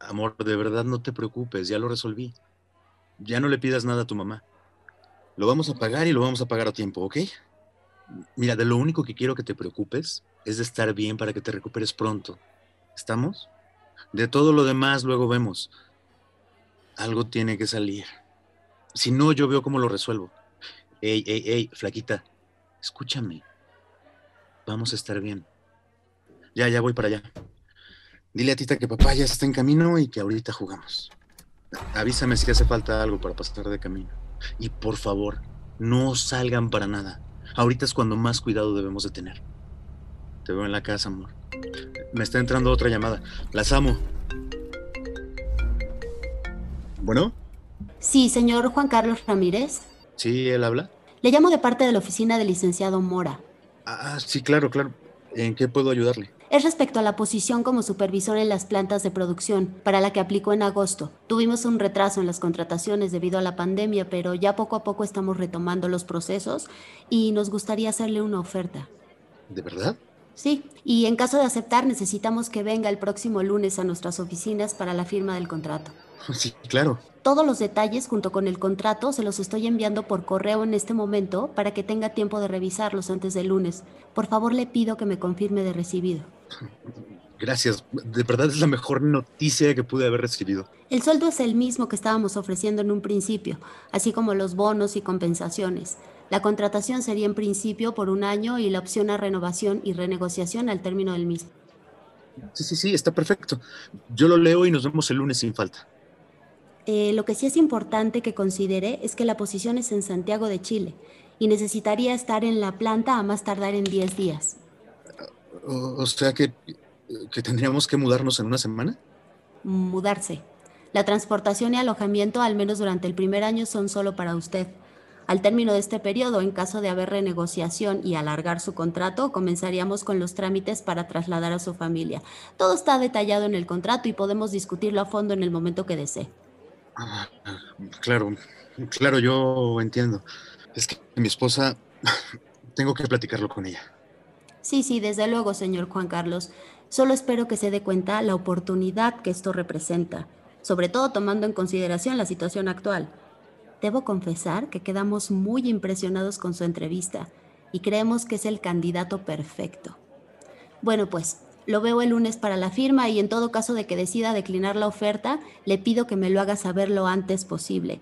Amor, de verdad no te preocupes, ya lo resolví. Ya no le pidas nada a tu mamá. Lo vamos a pagar y lo vamos a pagar a tiempo, ¿ok? Mira, de lo único que quiero que te preocupes es de estar bien para que te recuperes pronto. ¿Estamos? De todo lo demás luego vemos. Algo tiene que salir. Si no, yo veo cómo lo resuelvo. Ey, ey, ey, flaquita, escúchame. Vamos a estar bien. Ya, ya voy para allá. Dile a Tita que papá ya está en camino y que ahorita jugamos. Avísame si hace falta algo para pasar de camino. Y por favor, no salgan para nada. Ahorita es cuando más cuidado debemos de tener. Te veo en la casa, amor. Me está entrando otra llamada. Las amo. ¿Bueno? Sí, señor Juan Carlos Ramírez. Sí, él habla. Le llamo de parte de la oficina del licenciado Mora. Ah, sí, claro, claro. ¿En qué puedo ayudarle? Es respecto a la posición como supervisor en las plantas de producción, para la que aplicó en agosto. Tuvimos un retraso en las contrataciones debido a la pandemia, pero ya poco a poco estamos retomando los procesos y nos gustaría hacerle una oferta. ¿De verdad? Sí, y en caso de aceptar necesitamos que venga el próximo lunes a nuestras oficinas para la firma del contrato. Sí, claro. Todos los detalles junto con el contrato se los estoy enviando por correo en este momento para que tenga tiempo de revisarlos antes del lunes. Por favor le pido que me confirme de recibido. Gracias, de verdad es la mejor noticia que pude haber recibido. El sueldo es el mismo que estábamos ofreciendo en un principio, así como los bonos y compensaciones. La contratación sería en principio por un año y la opción a renovación y renegociación al término del mismo. Sí, sí, sí, está perfecto. Yo lo leo y nos vemos el lunes sin falta. Eh, lo que sí es importante que considere es que la posición es en Santiago de Chile y necesitaría estar en la planta a más tardar en 10 días. O, sea que, que tendríamos que mudarnos en una semana. Mudarse. La transportación y alojamiento, al menos durante el primer año, son solo para usted. Al término de este periodo, en caso de haber renegociación y alargar su contrato, comenzaríamos con los trámites para trasladar a su familia. Todo está detallado en el contrato y podemos discutirlo a fondo en el momento que desee. Ah, claro, claro, yo entiendo. Es que mi esposa, tengo que platicarlo con ella. Sí, sí, desde luego, señor Juan Carlos. Solo espero que se dé cuenta la oportunidad que esto representa, sobre todo tomando en consideración la situación actual. Debo confesar que quedamos muy impresionados con su entrevista y creemos que es el candidato perfecto. Bueno, pues lo veo el lunes para la firma y en todo caso de que decida declinar la oferta, le pido que me lo haga saber lo antes posible,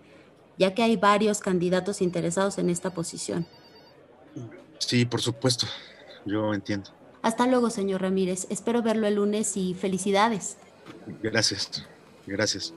ya que hay varios candidatos interesados en esta posición. Sí, por supuesto. Yo entiendo. Hasta luego, señor Ramírez. Espero verlo el lunes y felicidades. Gracias. Gracias.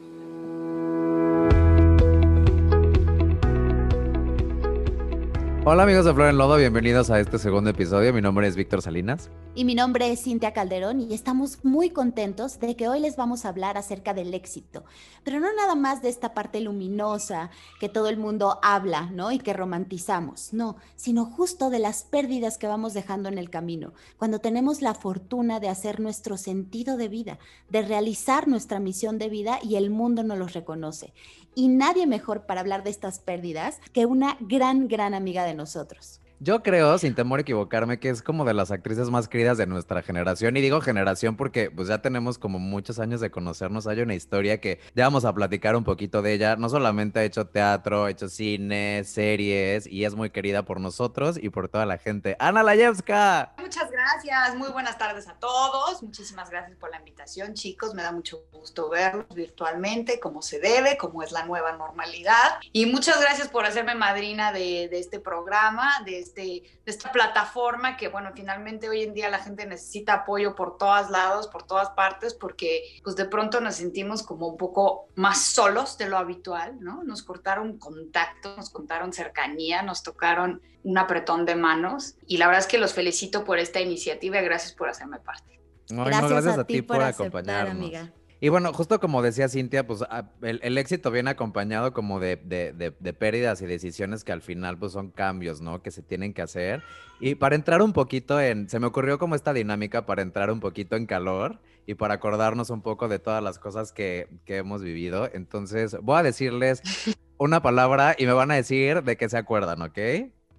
Hola amigos de Flor en Lodo, bienvenidos a este segundo episodio. Mi nombre es Víctor Salinas. Y mi nombre es Cintia Calderón y estamos muy contentos de que hoy les vamos a hablar acerca del éxito. Pero no nada más de esta parte luminosa que todo el mundo habla, ¿no? Y que romantizamos, no, sino justo de las pérdidas que vamos dejando en el camino. Cuando tenemos la fortuna de hacer nuestro sentido de vida, de realizar nuestra misión de vida y el mundo no los reconoce. Y nadie mejor para hablar de estas pérdidas que una gran, gran amiga de nosotros. Yo creo, sin temor a equivocarme, que es como de las actrices más queridas de nuestra generación. Y digo generación porque pues ya tenemos como muchos años de conocernos. Hay una historia que ya vamos a platicar un poquito de ella. No solamente ha hecho teatro, ha hecho cine, series y es muy querida por nosotros y por toda la gente. Ana Layevska. Muchas gracias, muy buenas tardes a todos. Muchísimas gracias por la invitación, chicos. Me da mucho gusto verlos virtualmente, como se debe, como es la nueva normalidad. Y muchas gracias por hacerme madrina de, de este programa, de este de esta plataforma que, bueno, finalmente hoy en día la gente necesita apoyo por todos lados, por todas partes, porque pues de pronto nos sentimos como un poco más solos de lo habitual, ¿no? Nos cortaron contacto, nos contaron cercanía, nos tocaron un apretón de manos y la verdad es que los felicito por esta iniciativa y gracias por hacerme parte. gracias, a, ti por, acompañarnos. Amiga. Y bueno, justo como decía Cintia, pues ah, el, éxito viene acompañado como de, de, pérdidas y decisiones que al final pues son cambios, ¿no? Que se tienen que hacer. Y para entrar un poquito en, se me ocurrió como esta dinámica para entrar un poquito en calor y para acordarnos un poco de todas las cosas que, que hemos vivido. Entonces, voy a decirles una palabra y me van a decir de qué se acuerdan, ¿ok?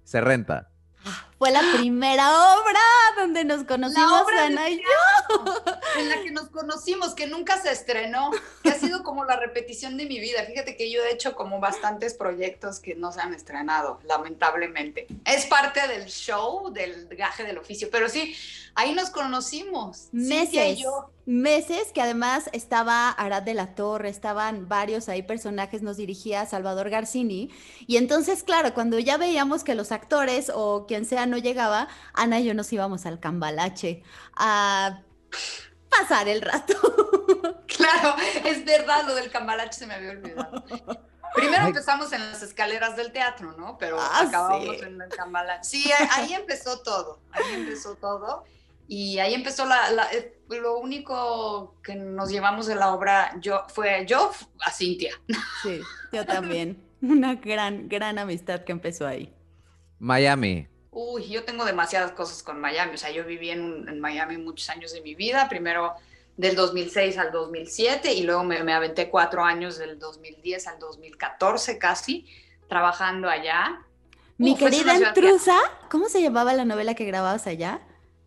Se renta. Fue la primera obra donde nos conocimos, Ana y yo. en la que nos conocimos, que nunca se estrenó, que ha sido como la repetición de mi vida. Fíjate que yo he hecho como bastantes proyectos que no se han estrenado, lamentablemente. Es parte del show, del gaje del oficio, pero sí, ahí nos conocimos. Meses. Meses que además estaba Arad de la Torre, estaban varios ahí personajes, nos dirigía Salvador Garcini. Y entonces, claro, cuando ya veíamos que los actores o quien sea no llegaba, Ana y yo nos íbamos al cambalache a pasar el rato. Claro, es verdad, lo del cambalache se me había olvidado. Primero empezamos en las escaleras del teatro, ¿no? Pero Ah, acabamos sí. en el cambalache. Sí, ahí, ahí empezó todo, ahí empezó todo. Y ahí empezó la, la- eh, lo único que nos llevamos de la obra yo, fue yo a Cintia. Sí, yo también. Una gran, gran amistad que empezó ahí. Miami. Uy, yo tengo demasiadas cosas con Miami. O sea, yo viví en, en Miami muchos años de mi vida. Primero del 2006 al 2007 y luego me, me aventé cuatro años del 2010 al 2014 casi trabajando allá. Mi Uf, querida intrusa, ¿cómo se llamaba la novela que grababas allá?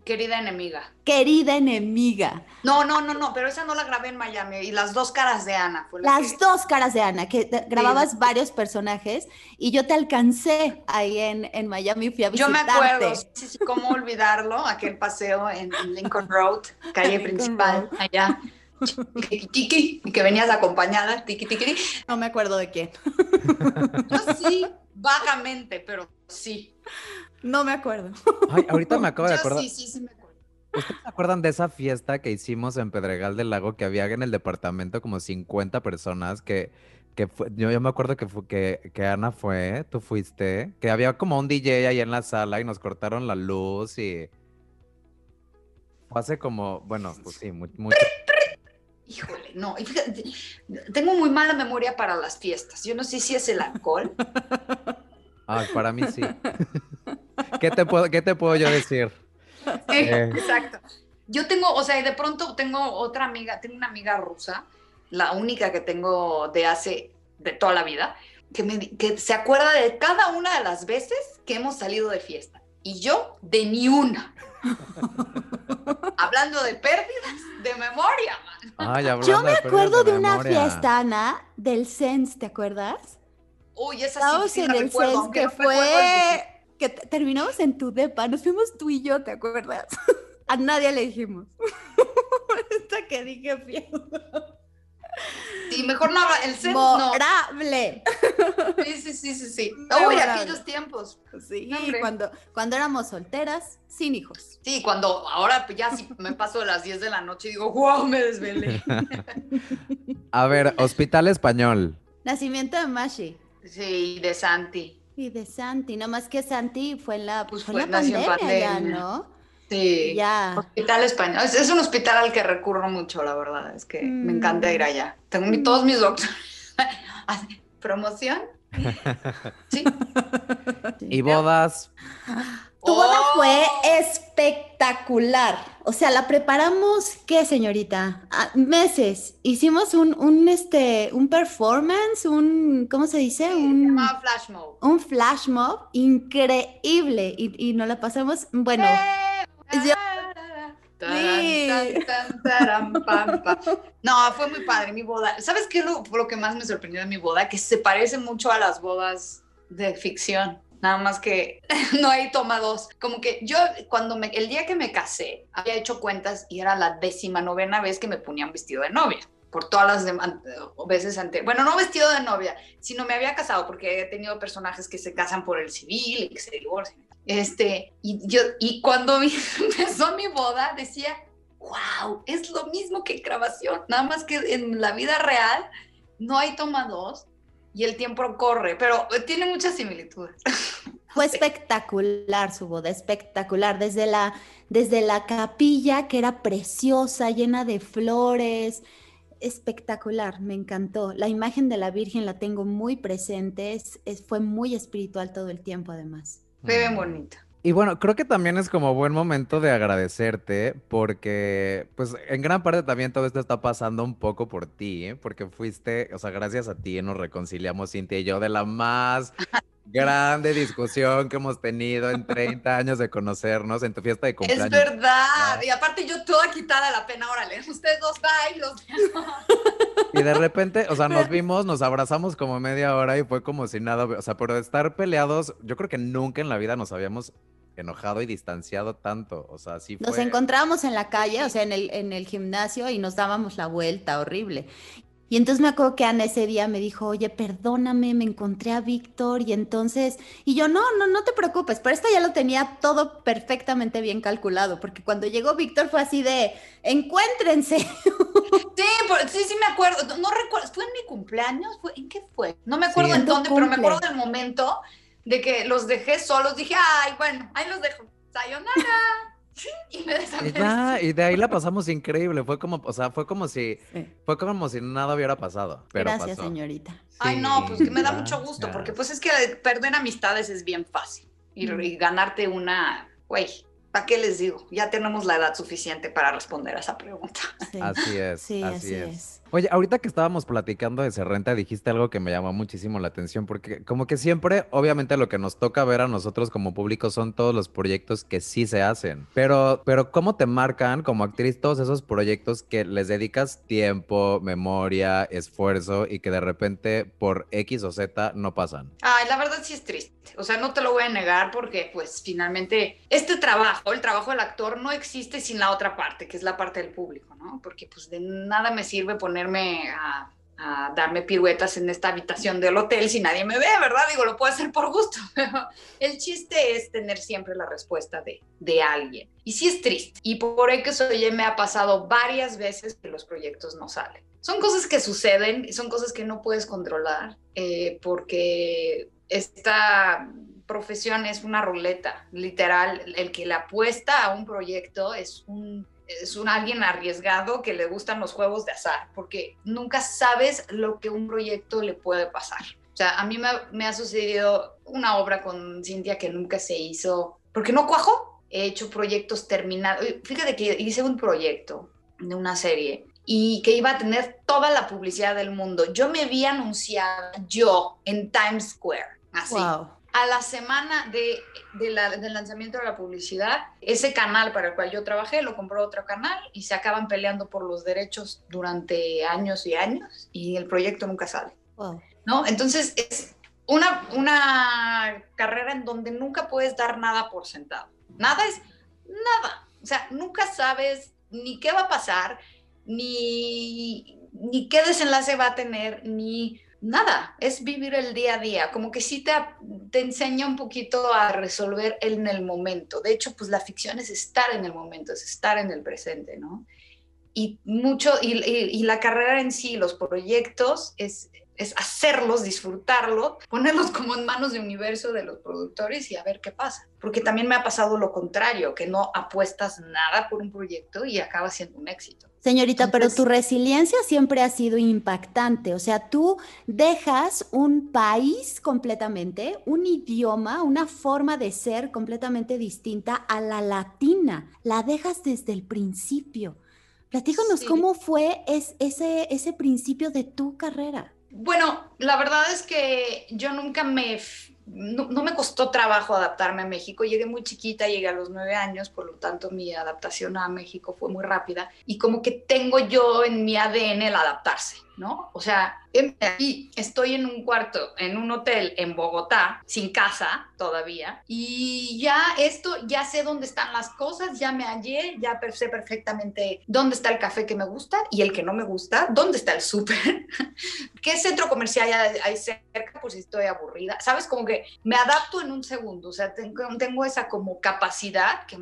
Querida enemiga. Querida enemiga. No, no, no, no, pero esa no la grabé en Miami. Y las dos caras de Ana. Fue la Las que- dos caras de Ana, que grababas varios personajes y yo te alcancé ahí en, en Miami, fui a Yo me visitarte. acuerdo, sí, sí, cómo olvidarlo, aquel paseo en, en Lincoln Road, calle principal, allá. Tiki, tiki, y que venías acompañada, tiki, tiki. No me acuerdo de quién. Yo sí, vagamente, pero sí. No me acuerdo. Ay, ahorita me acabo de acordar. sí, sí, sí me acuerdo. ¿Ustedes se acuerdan de esa fiesta que hicimos en Pedregal del Lago que había en el departamento como 50 personas que, que fue- yo, yo me acuerdo que, fue, que, que Ana fue, tú fuiste, que había como un DJ ahí en la sala y nos cortaron la luz y fue hace como, bueno, pues sí, mu- mucho. Híjole, no, y fíjate, tengo muy mala memoria para las fiestas. Yo no sé si es el alcohol. Ay, para mí sí. ¿Qué te puedo, qué te puedo yo decir? Sí, Eh. exacto. Yo tengo, o sea, de pronto tengo otra amiga, tengo una amiga rusa, la única que tengo de hace, de toda la vida, que, me, que se acuerda de cada una de las veces que hemos salido de fiesta. Y yo, de ni una. Hablando de pérdidas de memoria, man. Ay, Yo me acuerdo de una memoria. fiesta, Ana, del Sense, ¿te acuerdas? Uy, esa sí, Estábamos sí en la el recuerdo, aunque que no el fue... Que te- terminamos en tu depa, nos fuimos tú y yo, ¿te acuerdas? A nadie le dijimos. Esta que dije fiesta. Sí, mejor no el set no. Memorable. Sí, sí, sí, sí, sí. Uy, aquellos tiempos. Sí, No, hombre. cuando, cuando éramos solteras, sin hijos. Sí, cuando ahora ya me paso de las 10 de la noche y digo, wow, me desvelé. A ver, Hospital Español. Nacimiento de Mashi. Sí, de Santi. Y de Santi, no más que Santi fue en la, Pues fue en la en pandemia, ya, pandemia. ¿no? Sí. Ya. Hospital español. Es, es un hospital al que recurro mucho, la verdad. Es que me encanta ir Mm. allá. Tengo mi- todos mis doctores. ¿Promoción? Sí. Y bodas. Tu boda Oh, fue espectacular. O sea, la preparamos, ¿qué, señorita? Ah, meses. Hicimos un, un, este, un performance, un, ¿cómo se dice? Un, Flash Mob. un flash mob increíble. Y, y nos la pasamos, bueno, yo- Sí. Tan, tan. No, fue muy padre mi boda. ¿Sabes qué es lo, lo que más me sorprendió de mi boda? Que se parece mucho a las bodas de ficción. Nada más que no hay toma dos. Como que yo, cuando me, el día que me casé, había hecho cuentas y era la décima novena vez que me ponía un vestido de novia. Por todas las veces antes. Bueno, no vestido de novia, sino me había casado porque he tenido personajes que se casan por el civil y que se divorcian. Este, y yo, y cuando mi- empezó mi boda, decía, wow, es lo mismo que grabación, nada más que en la vida real no hay toma dos y el tiempo corre, pero tiene muchas similitudes. Fue Sí. espectacular su boda, espectacular. Desde la, desde la capilla, que era preciosa, llena de flores. Espectacular, me encantó. La imagen de la Virgen la tengo muy presente. es- es- fue muy espiritual todo el tiempo, además. Fue bien Mm. Y bueno, creo que también es como buen momento de agradecerte porque, pues, en gran parte también todo esto está pasando un poco por ti, ¿eh? Porque fuiste, o sea, gracias a ti nos reconciliamos Cintia y yo de la más grande discusión que hemos tenido en 30 años de conocernos en tu fiesta de cumpleaños. Es verdad. Y aparte yo toda quitada la pena, órale, ustedes dos bailos. Y de repente, o sea, nos vimos, nos abrazamos como media hora y fue como si nada, o sea, por estar peleados, yo creo que nunca en la vida nos habíamos enojado y distanciado tanto, o sea, sí fue... Nos encontrábamos en la calle, o sea, en el, en el gimnasio y nos dábamos la vuelta, horrible. Y entonces me acuerdo que Ana ese día me dijo, oye, perdóname, me encontré a Víctor y entonces, y yo, no, no, no te preocupes, pero esto ya lo tenía todo perfecttamente bien calculado, porque cuando llegó Víctor fue así de, encuéntrense. Sí, sí, sí me acuerdo, no, recuerdo, ¿fue en mi cumpleaños? ¿Fue, ¿En qué fue? No me acuerdo en dónde, pero me acuerdo del momento de que los dejé solos, dije, ay, bueno, ahí los dejo, sayonara. y me Y, de ahí la pasamos increíble. Fue como, o sea, fue como si, fue como si nada hubiera pasado. Gracias, señorita. Ay, no, pues que me da mucho gusto, porque pues es que perder amistades es bien fácil. Y, y ganarte una, güey, ¿Para qué les digo? Ya tenemos la edad suficiente para responder a esa pregunta. Así es. Sí, así, es. Oye, ahorita que estábamos platicando de Serrenta, dijiste algo que me llamó muchísimo la atención, porque como que siempre, obviamente lo que nos toca ver a nosotros como público son todos los proyectos que sí se hacen, pero, pero ¿cómo te marcan como actriz todos esos proyectos que les dedicas tiempo, memoria, esfuerzo y que de repente por X o Z no pasan? Ay, la verdad sí es triste. O sea, no te lo voy a negar porque pues finalmente este trabajo, el trabajo del actor no existe sin la otra parte, que es la parte del público, ¿no? Porque pues de nada me sirve ponerme a, darme piruetas en esta habitación del hotel si nadie me ve, ¿verdad? Digo, lo puedo hacer por gusto, pero el chiste es tener siempre la respuesta de, de alguien. Y sí es triste. Y por que oye, me ha pasado varias veces que los proyectos no salen. Son cosas que suceden, son cosas que no puedes controlar, eh, porque esta profesión es una ruleta, literal. El que le apuesta a un proyecto es un, es un alguien arriesgado que le gustan los juegos de azar, porque nunca sabes lo que un proyecto le puede pasar. O sea, a mí me, ha sucedido una obra con Cintia que nunca se hizo, porque no cuajo. He hecho proyectos terminados. Fíjate que hice un proyecto de una serie y que iba a tener toda la publicidad del mundo. Yo me vi anunciada yo en Times Square Así. A la semana de, del lanzamiento de la publicidad, ese canal para el cual yo trabajé lo compró otro canal y se acaban peleando por los derechos durante años y años y el proyecto nunca sale. ¿No? Entonces es una, una carrera en donde nunca puedes dar nada por sentado. Nada es nada. O sea, nunca sabes ni qué va a pasar, ni, ni qué desenlace va a tener, ni nada, es vivir el día a día, como que sí te, te enseña un poquito a resolver en el momento. De hecho, pues la ficción es estar en el momento, es estar en el presente, ¿no? Y mucho, y, la carrera en sí, los proyectos, es, es hacerlos, disfrutarlo, ponerlos como en manos de universo de los productores y a ver qué pasa. Porque también me ha pasado lo contrario, que no apuestas nada por un proyecto y acaba siendo un éxito. Señorita, pero tu resiliencia siempre ha sido impactante. O sea, tú dejas un país completamente, un idioma, una forma de ser completamente distinta a la latina. La dejas desde el principio. Platícanos cómo fue ese, ese principio de tu carrera. Bueno, la verdad es que yo nunca me no, me costó trabajo adaptarme a México. Llegué muy chiquita, llegué a los nueve años, por lo tanto mi adaptación a México fue muy rápida y como que tengo yo en mi ADN el adaptarse, ¿no? O sea, aquí estoy en un cuarto, en un hotel en Bogotá, sin casa todavía, y ya esto, ya sé dónde están las cosas, ya me hallé, ya sé perfectamente dónde está el café que me gusta y el que no me gusta, dónde está el súper, qué centro comercial hay cerca si estoy aburrida, ¿sabes? Como que me adapto en un segundo, o sea, tengo, tengo esa como capacidad que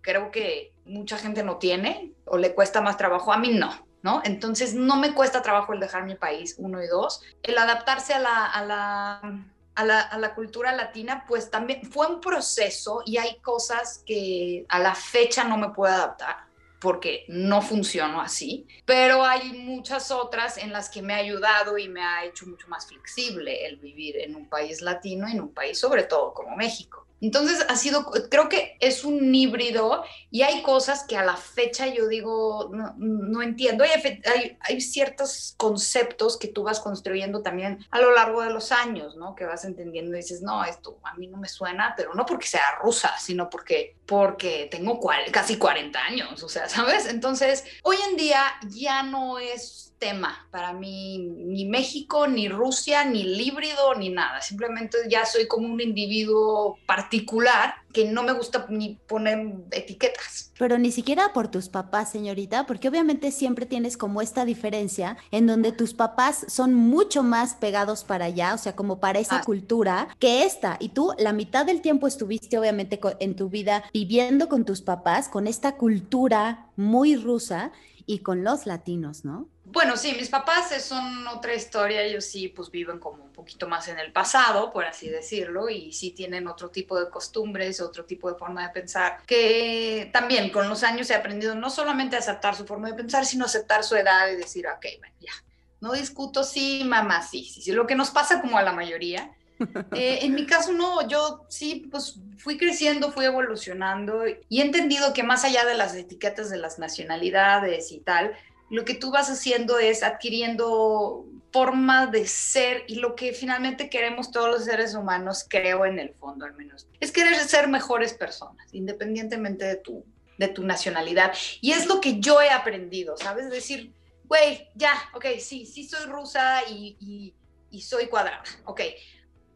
creo que mucha gente no tiene o le cuesta más trabajo, a mí no. ¿No? Entonces no me cuesta trabajo el dejar mi país, uno y dos. El adaptarse a la, a la, a la, a la cultura latina, pues también fue un proceso y hay cosas que a la fecha no me puedo adaptar porque no funciono así, pero hay muchas otras en las que me ha ayudado y me ha hecho mucho más flexible el vivir en un país latino, en un país sobre todo como México. Entonces ha sido, creo que es un híbrido y hay cosas que a la fecha yo digo, no, entiendo. Hay, ciertos conceptos que tú vas construyendo también a lo largo de los años, ¿no? Que vas entendiendo y dices, no, esto a mí no me suena, pero no porque sea rusa, sino porque, porque tengo casi 40 años, o sea, ¿sabes? Entonces, hoy en día ya no es tema para mí, ni México, ni Rusia, ni híbrido, ni nada. Simplemente ya soy como un individuo particular que no me gusta ni poner etiquetas. Pero ni siquiera por tus papás, señorita, porque obviamente siempre tienes como esta diferencia en donde tus papás son mucho más pegados para allá, o sea, como para esa ah. cultura, que esta. Y tú la mitad del tiempo estuviste obviamente en tu vida viviendo con tus papás, con esta cultura muy rusa y con los latinos, ¿no? Bueno, sí, mis papás son otra historia, ellos sí pues viven como un poquito más en el pasado, por así decirlo, y sí tienen otro tipo de costumbres, otro tipo de forma de pensar, que también con los años he aprendido no solamente a aceptar su forma de pensar, sino aceptar su edad y decir, ok, bueno, ya, no discuto, sí, mamá, sí, sí, sí, lo que nos pasa como a la mayoría. Eh, en mi caso no, yo sí, pues fui creciendo, fui evolucionando y he entendido que más allá de las etiquetas de las nacionalidades y tal, lo que tú vas haciendo es adquiriendo forma de ser y lo que finalmente queremos todos los seres humanos, creo en el fondo al menos, es querer ser mejores personas, independientemente de tu, de tu nacionalidad. Y es lo que yo he aprendido, ¿sabes? Decir, güey, ya, ok, sí, sí soy rusa y, y, y soy cuadrada, ok.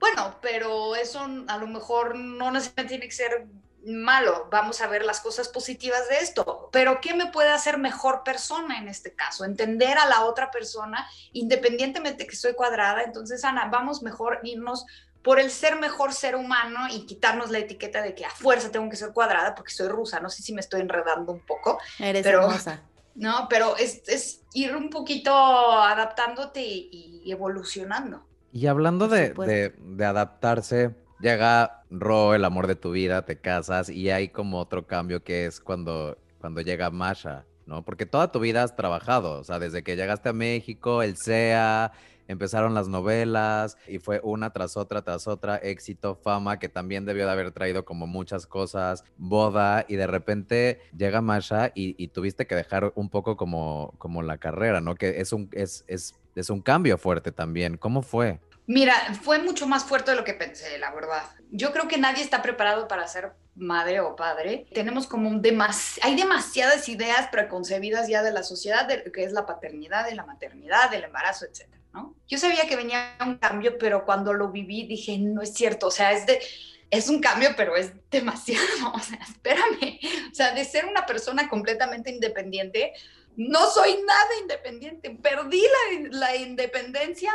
Bueno, pero eso a lo mejor no necesariamente tiene que ser malo, vamos a ver las cosas positivas de esto, pero ¿qué me puede hacer mejor persona en este caso? Entender a la otra persona, independientemente que soy cuadrada, entonces Ana, vamos mejor irnos por el ser mejor ser humano y quitarnos la etiqueta de que a fuerza tengo que ser cuadrada porque soy rusa, no sé si me estoy enredando un poco. Eres hermosa. No, pero es, ir un poquito adaptándote y, evolucionando. Y hablando de, de adaptarse, llega Ro, el amor de tu vida, te casas y hay como otro cambio que es cuando, cuando llega Masha, ¿no? Porque toda tu vida has trabajado, o sea, desde que llegaste a México, el SEA, empezaron las novelas y fue una tras otra, tras otra, éxito, fama, que también debió de haber traído como muchas cosas, boda, y de repente llega Masha y, tuviste que dejar un poco como, como la carrera, ¿no? Que es un, es, es, es un cambio fuerte también. ¿Cómo fue? Mira, fue mucho más fuerte de lo que pensé, la verdad. Yo creo que nadie está preparado para ser madre o padre. Tenemos como un hay demasiadas ideas preconcebidas ya de la sociedad, de que es la paternidad, de la maternidad, del embarazo, etc. ¿no? Yo sabía que venía un cambio, pero cuando lo viví dije, no es cierto, o sea, es de es un cambio, pero es demasiado, o sea, espérame, o sea, de ser una persona completamente independiente, no soy nada independiente, perdí la, la independencia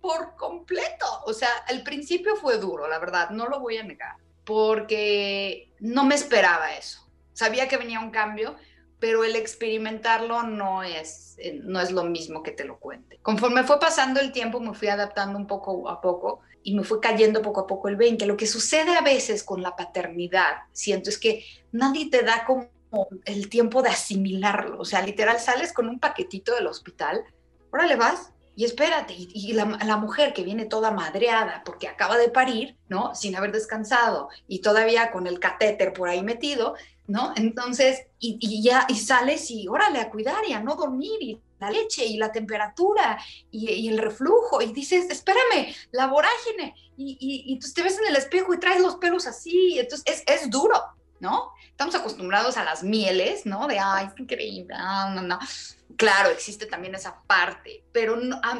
por completo. O sea, al principio fue duro, la verdad, no lo voy a negar, porque no me esperaba eso. Sabía que venía un cambio, pero el experimentarlo no es, eh, no es lo mismo que te lo cuente. Conforme fue pasando el tiempo, me fui adaptando un poco a poco y me fue cayendo poco a poco el 20. Lo que sucede a veces con la paternidad, siento, es que nadie te da como el tiempo de asimilarlo. O sea, literal, sales con un paquetito del hospital, órale vas, y espérate, y, la, mujer que viene toda madreada porque acaba de parir, ¿no? Sin haber descansado y todavía con el catéter por ahí metido, ¿no? Entonces, y, ya, y sales y órale a cuidar y a no dormir y la leche y la temperatura y, el reflujo y dices, espérame, la vorágine y, y, entonces te ves en el espejo y traes los pelos así, entonces es, es duro, ¿no? Estamos acostumbrados a las mieles, ¿no? De, ay, es increíble, no, no, no claro, existe también esa parte, pero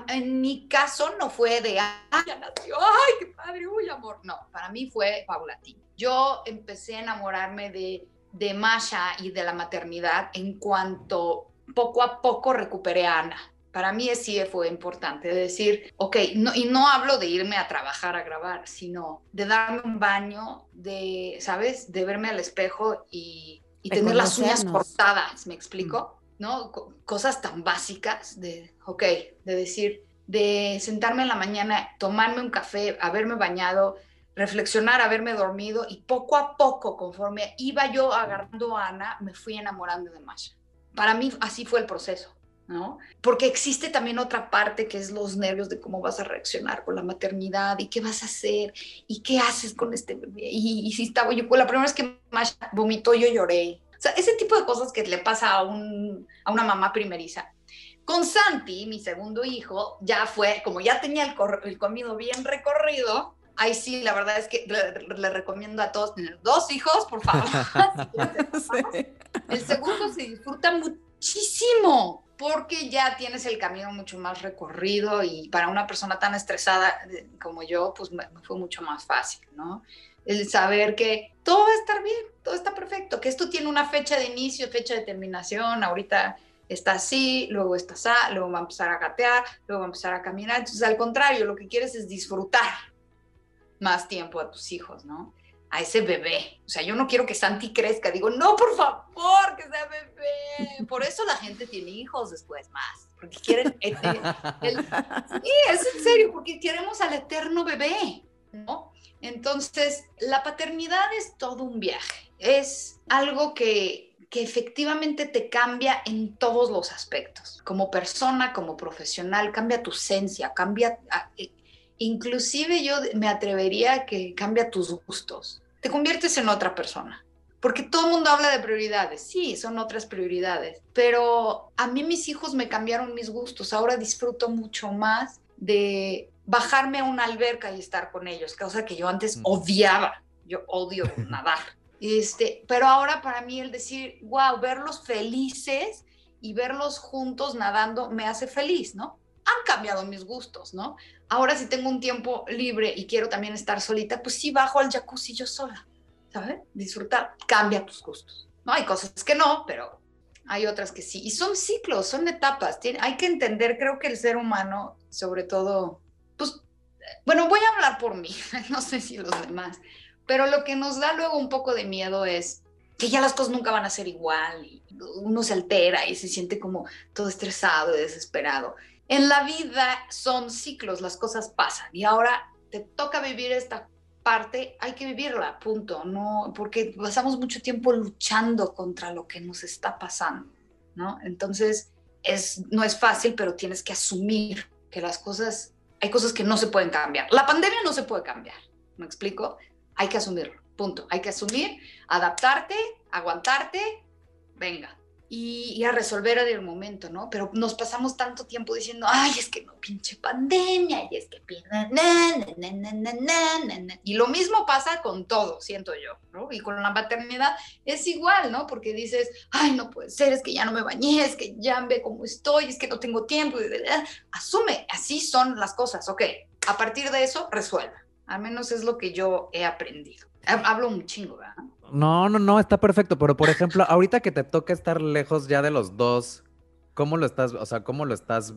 en mi caso no fue de, ay, ya nació, ay, qué padre, uy, amor. No, para mí fue paulatino. Yo empecé a enamorarme de, de Masha y de la maternidad en cuanto poco a poco recuperé a Ana. Para mí sí fue importante decir, ok, no, y no hablo de irme a trabajar a grabar, sino de darme un baño, de, ¿sabes? De verme al espejo y, tener las uñas cortadas, ¿me explico? ¿no? cosas tan básicas de, ok, de decir, de sentarme en la mañana, tomarme un café, haberme bañado, reflexionar, haberme dormido y poco a poco, conforme iba yo agarrando a Ana, me fui enamorando de Masha. Para mí así fue el proceso. ¿No? Porque existe también otra parte que es los nervios de cómo vas a reaccionar con la maternidad y qué vas a hacer y qué haces con este bebé. Y, si estaba yo, la primera vez que Masha vomitó, yo lloré. O sea, ese tipo de cosas que le pasa a, un, a una mamá primeriza. Con Santi, mi segundo hijo, ya fue, como ya tenía el, el comido bien recorrido, ahí sí, la verdad es que le, recomiendo a todos tener dos hijos, por favor. El segundo se disfruta muchísimo porque ya tienes el camino mucho más recorrido y para una persona tan estresada eh, como yo, pues me, fue mucho más fácil, ¿no? El saber que todo va a estar bien, todo está perfecto, que esto tiene una fecha de inicio, fecha de terminación, ahorita está así, luego está así, luego va a empezar a gatear, luego va a empezar a caminar. Entonces, al contrario, lo que quieres es disfrutar más tiempo a tus hijos, ¿no? A ese bebé. O sea, yo no quiero que Santi crezca. Digo, no, por favor, que sea bebé. Por eso la gente tiene hijos después más. Porque quieren... sí, es en serio, porque queremos al eterno bebé, ¿no? Entonces, la paternidad es todo un viaje. Es algo que, que efectivamente te cambia en todos los aspectos. Como persona, como profesional, cambia tu esencia, cambia eh, inclusive yo me atrevería a que cambia tus gustos, te conviertes en otra persona. Porque todo el mundo habla de prioridades, sí, son otras prioridades, pero a mí mis hijos me cambiaron mis gustos, ahora disfruto mucho más de bajarme a una alberca y estar con ellos, cosa que yo antes odiaba, yo odio nadar. Este, pero ahora para mí el decir, wow, verlos felices y verlos juntos nadando me hace feliz, ¿no? Han cambiado mis gustos, ¿no? Ahora si tengo un tiempo libre y quiero también estar solita, pues sí bajo al jacuzzi yo sola, ¿sabes? Disfrutar, cambia tus gustos. No hay cosas que no, pero hay otras que sí. Y son ciclos, son etapas. hay que entender, creo que el ser humano, sobre todo, pues, bueno, voy a hablar por mí, no sé si los demás, pero lo que nos da luego un poco de miedo es que ya las cosas nunca van a ser igual y uno se altera y se siente como todo estresado y desesperado en la vida son ciclos, las cosas pasan y ahora te toca vivir esta parte, hay que vivirla, punto, no, porque pasamos mucho tiempo luchando contra lo que nos está pasando, ¿no? Entonces, es, no es fácil, pero tienes que asumir que las cosas, hay cosas que no se pueden cambiar. La pandemia no se puede cambiar, ¿me explico? Hay que asumirlo, punto. Hay que asumir, adaptarte, aguantarte, venga, y, a resolver en el momento, ¿no? Pero nos pasamos tanto tiempo diciendo, ay, es que no, pinche pandemia, y es que... Y lo mismo pasa con todo, siento yo, ¿no? Y con la maternidad es igual, ¿no? Porque dices, ay, no puede ser, es que ya no me bañé, es que ya ve cómo estoy, es que no tengo tiempo. Asume, así son las cosas, ok. A partir de eso, resuelva. Al menos es lo que yo he aprendido. Hablo un chingo, ¿verdad? No, no, no, está perfecto. Pero por ejemplo, ahorita que te toca estar lejos ya de los dos, ¿cómo lo estás, o sea, cómo lo estás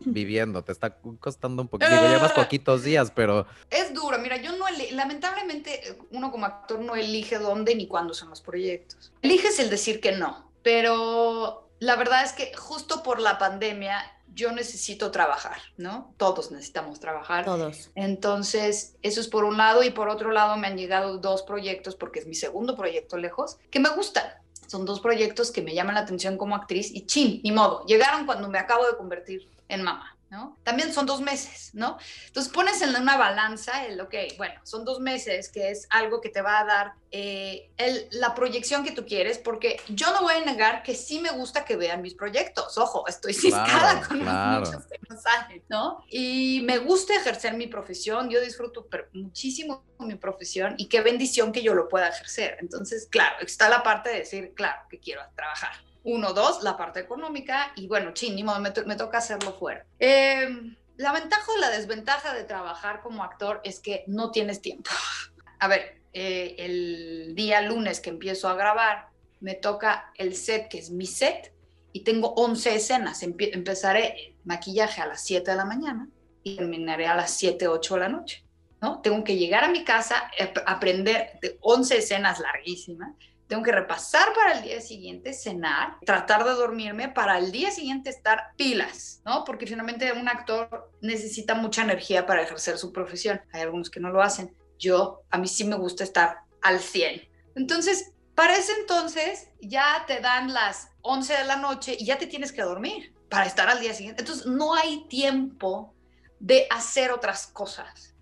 viviendo? Te está costando un poquito. Digo, llevas poquitos días, pero. Es duro. Mira, yo no lamentablemente uno como actor no elige dónde ni cuándo son los proyectos. Eliges el decir que no. Pero la verdad es que justo por la pandemia yo necesito trabajar, ¿no? Todos necesitamos trabajar. Todos. Entonces, eso es por un lado y por otro lado me han llegado dos proyectos, porque es mi segundo proyecto lejos, que me gustan. Son dos proyectos que me llaman la atención como actriz y chin, ni modo, llegaron cuando me acabo de convertir en mamá. ¿No? También son dos meses, ¿no? Entonces pones en una balanza el, ok, bueno, son dos meses, que es algo que te va a dar eh, el, la proyección que tú quieres, porque yo no voy a negar que sí me gusta que vean mis proyectos, ojo, estoy ciscada con muchos que no salen, ¿no? Y me gusta ejercer mi profesión, yo disfruto muchísimo mi profesión y qué bendición que yo lo pueda ejercer. Entonces, claro, está la parte de decir, claro, que quiero trabajar. Uno, dos, la parte económica y bueno, ching, me, me, toca hacerlo fuera. Em, la ventaja o la desventaja de trabajar como actor es que no tienes tiempo. A ver, eh, el día lunes que empiezo a grabar, me toca el set, que es mi set, y tengo 11 escenas. empezaré maquillaje a las 7 de la mañana y terminaré a las 7, 8 de la noche. ¿no? Tengo que llegar a mi casa, aprender de 11 escenas larguísimas, tengo que repasar para el día siguiente, cenar, tratar de dormirme para el día siguiente estar pilas, ¿no? Porque finalmente un actor necesita mucha energía para ejercer su profesión. Hay algunos que no lo hacen. Yo, a mí sí me gusta estar al 100. Entonces, Para ese entonces ya te dan las 11 de la noche y ya te tienes que dormir para estar al día siguiente. Entonces no hay tiempo de hacer otras cosas.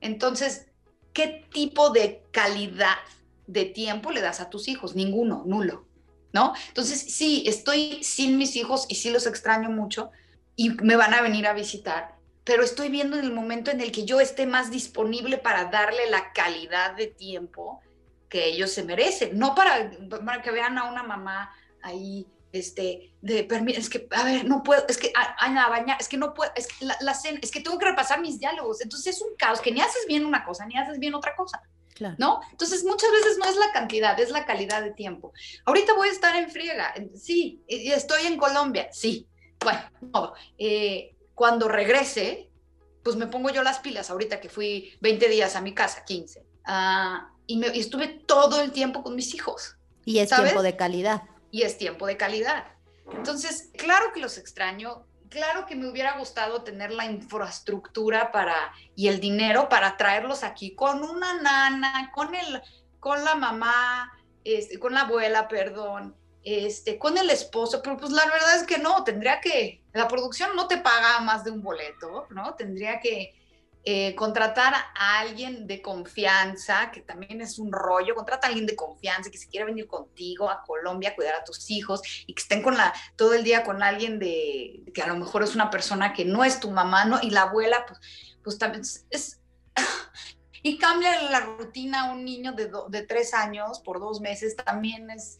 Entonces, ¿qué tipo de calidad de tiempo le das a tus hijos? Ninguno, nulo, ¿no? Entonces, sí, estoy sin mis hijos y sí los extraño mucho y me van a venir a visitar, pero estoy viendo en el momento en el que yo esté más disponible para darle la calidad de tiempo que ellos se merecen, no para, para que vean a una mamá ahí este, de, es que, a ver, no puedo, es que, Ana, baña, es que no puedo, es que la, cena, es que tengo que repasar mis diálogos, entonces es un caos, que ni haces bien una cosa, ni haces bien otra cosa, ¿no? Entonces muchas veces no es la cantidad, es la calidad de tiempo. Ahorita voy a estar en friega, sí, y estoy en Colombia, sí, bueno, no, eh, cuando regrese, pues me pongo yo las pilas, ahorita que fui 20 días a mi casa, 15, ah, y, me, estuve todo el tiempo con mis hijos. Y es tiempo de calidad y es tiempo de calidad. Entonces, claro que los extraño, claro que me hubiera gustado tener la infraestructura para y el dinero para traerlos aquí con una nana, con el con la mamá, este, con la abuela, perdón, este, con el esposo, pero pues la verdad es que no, tendría que, la producción no te paga más de un boleto, ¿no? Tendría que eh, contratar a alguien de confianza, que también es un rollo, contrata a alguien de confianza que se quiera venir contigo a Colombia a cuidar a tus hijos y que estén con la, todo el día con alguien de, que a lo mejor es una persona que no es tu mamá, ¿no? Y la abuela, pues, pues también es... y cambia la rutina a un niño de, de tres años por dos meses, también es,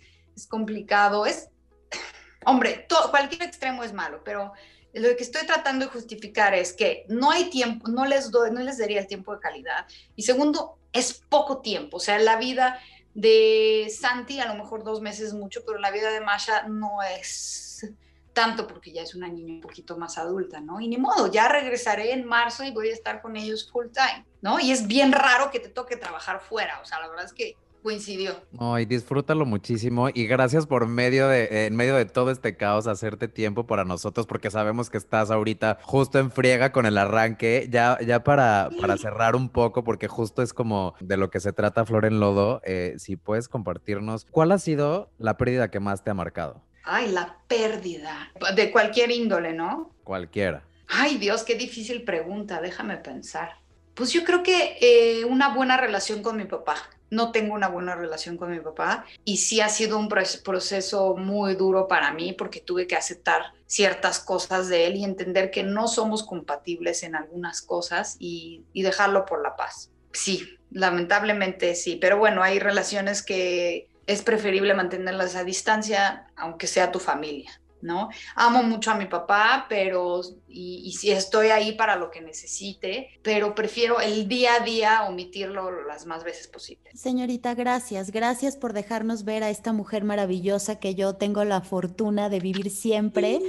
complicado. Es, hombre, cualquier extremo es malo, pero lo que estoy tratando de justificar es que no hay tiempo, no les doy, no les daría tiempo de calidad. Y segundo, es poco tiempo. O sea, la vida de Santi, a lo mejor dos meses mucho, pero la vida de Masha no es tanto porque ya es una niña un poquito más adulta, ¿no? Y ni modo, ya regresaré en marzo y voy a estar con ellos full time, ¿no? Y es bien raro que te toque trabajar fuera, o sea, la verdad es que coincidió. Ay, disfrútalo muchísimo y gracias por medio de, en medio de todo este caos, hacerte tiempo para nosotros, porque sabemos que estás ahorita justo en friega con el arranque. Ya, ya para, para cerrar un poco, porque justo es como de lo que se trata Flor en Lodo, eh, si puedes compartirnos, ¿cuál ha sido la pérdida que más te ha marcado? Ay, la pérdida. De cualquier índole, ¿no? Cualquiera. Ay, Dios, qué difícil pregunta, déjame pensar. Pues yo creo que eh, una buena relación con mi papá no tengo una buena relación con mi papá y sí ha sido un proceso muy duro para mí porque tuve que aceptar ciertas cosas de él y entender que no somos compatibles en algunas cosas y, y dejarlo por la paz. Sí, lamentablemente sí, pero bueno, hay relaciones que es preferible mantenerlas a distancia aunque sea tu familia. ¿No? Amo mucho a mi papá, pero, y, y si estoy ahí para lo que necesite, pero prefiero el día a día omitirlo las más veces posible. Señorita, gracias, gracias por dejarnos ver a esta mujer maravillosa que yo tengo la fortuna de vivir siempre.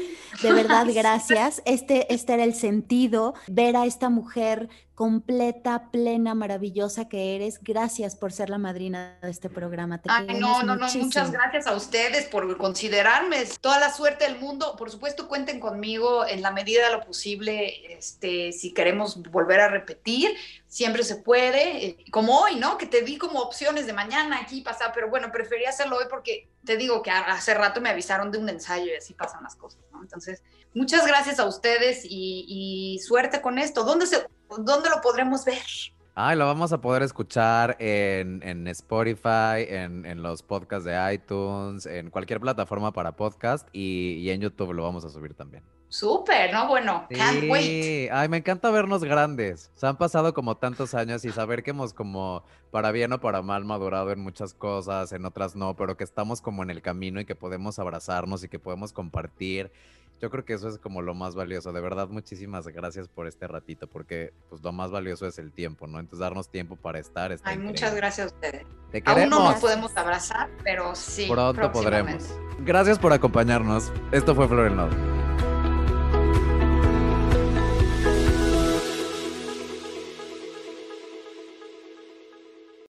De verdad, gracias. Este, este era el sentido, ver a esta mujer completa, plena, maravillosa que eres. Gracias por ser la madrina de este programa. Te Ay, no, no, no, muchas gracias a ustedes por considerarme. Toda la suerte del mundo. Por supuesto, cuenten conmigo en la medida de lo posible. Este, si queremos volver a repetir, siempre se puede. Eh, como hoy, ¿no? Que te di como opciones de mañana aquí pasar, pero bueno, preferí hacerlo hoy porque te digo que hace rato me avisaron de un ensayo y así pasan las cosas, ¿no? Entonces, muchas gracias a ustedes y, y suerte con esto. ¿Dónde se ¿dónde lo podremos ver? Ay, lo vamos a poder escuchar en, Spotify, en, los podcasts de iTunes, en cualquier plataforma para podcast y, en YouTube lo vamos a subir también. Súper, ¿no? Bueno, can't wait. Ay, me encanta vernos grandes. Se han pasado como tantos años y saber que hemos como para bien o para mal madurado en muchas cosas, en otras no, pero que estamos como en el camino y que podemos abrazarnos y que podemos compartir yo creo que eso es como lo más valioso. De verdad, muchísimas gracias por este ratito, porque pues lo más valioso es el tiempo, ¿no? Entonces darnos tiempo para estar. Ay, muchas gracias a ustedes. Te Aún no nos podemos abrazar, pero sí. Pronto podremos. Gracias por acompañarnos. Esto fue Flor